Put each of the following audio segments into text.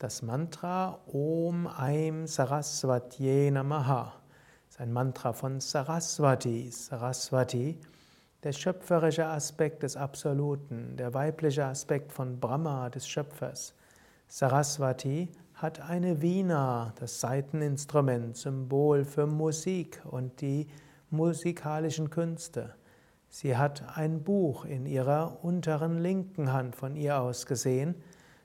Das Mantra Om Aim Saraswatye Namaha ist ein Mantra von Saraswati. Saraswati, der schöpferische Aspekt des Absoluten, der weibliche Aspekt von Brahma, des Schöpfers. Saraswati hat eine Vina, das Saiteninstrument, Symbol für Musik und die musikalischen Künste. Sie hat ein Buch in ihrer unteren linken Hand von ihr aus gesehen,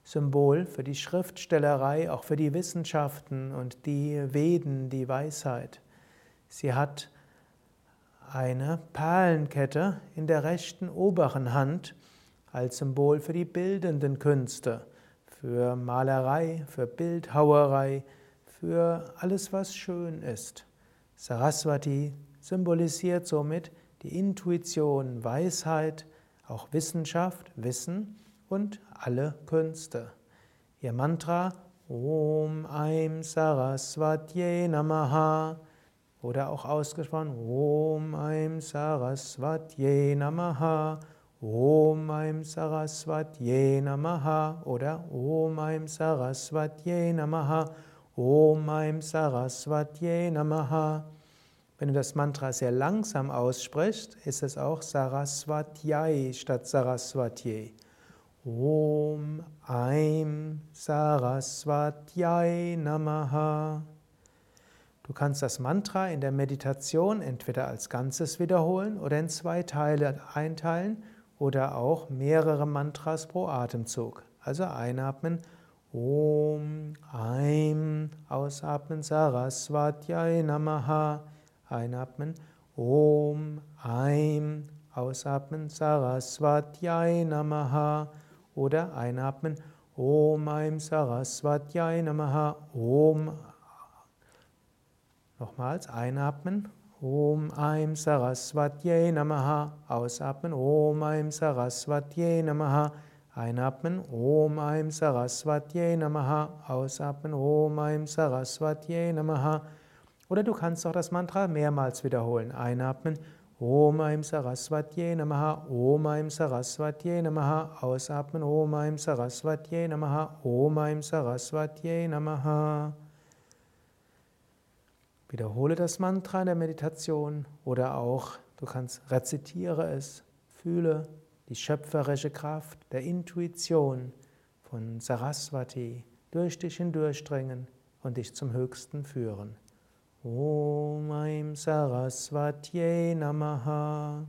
Symbol für die Schriftstellerei, auch für die Wissenschaften und die Veden, die Weisheit. Sie hat eine Perlenkette in der rechten oberen Hand als Symbol für die bildenden Künste, für Malerei, für Bildhauerei, für alles, was schön ist. Saraswati symbolisiert somit die Intuition, Weisheit, auch Wissenschaft, Wissen und alle Künste. Ihr Mantra Om Aim Saraswatye Namaha oder auch ausgesprochen Om Aim Saraswatye Namaha Om Aim Saraswatye Namaha oder Om Aim Saraswatye Namaha Om Aim Saraswatye Namaha. Wenn du das Mantra sehr langsam aussprichst, ist es auch Saraswatyai statt Saraswatye. Om Aim Saraswatyai Namaha. Du kannst das Mantra in der Meditation entweder als Ganzes wiederholen oder in zwei Teile einteilen oder auch mehrere Mantras pro Atemzug. Also einatmen Om Aim, ausatmen Saraswatyai Namaha, einatmen Om Aim, ausatmen Saraswatyai Namaha oder einatmen. Om Aim Saraswatyai Namaha. Om Nochmals einatmen. Om Aim Saraswatyai Namaha. Ausatmen. Om Aim Saraswatyai Namaha. Einatmen. Om Aim Saraswatyai Namaha. Ausatmen. Om Aim Saraswatyai Namaha. Oder du kannst auch das Mantra mehrmals wiederholen. Einatmen Om Aim Saraswatye Namaha, Om Aim Saraswatye Namaha, ausatmen, Om Aim Saraswatye Namaha, Om Aim Saraswatye Namaha. Wiederhole das Mantra in der Meditation oder auch du kannst rezitiere es, fühle die schöpferische Kraft der Intuition von Saraswati durch dich hindurchdringen und dich zum Höchsten führen. Om Aim Sarasvatye Namaha.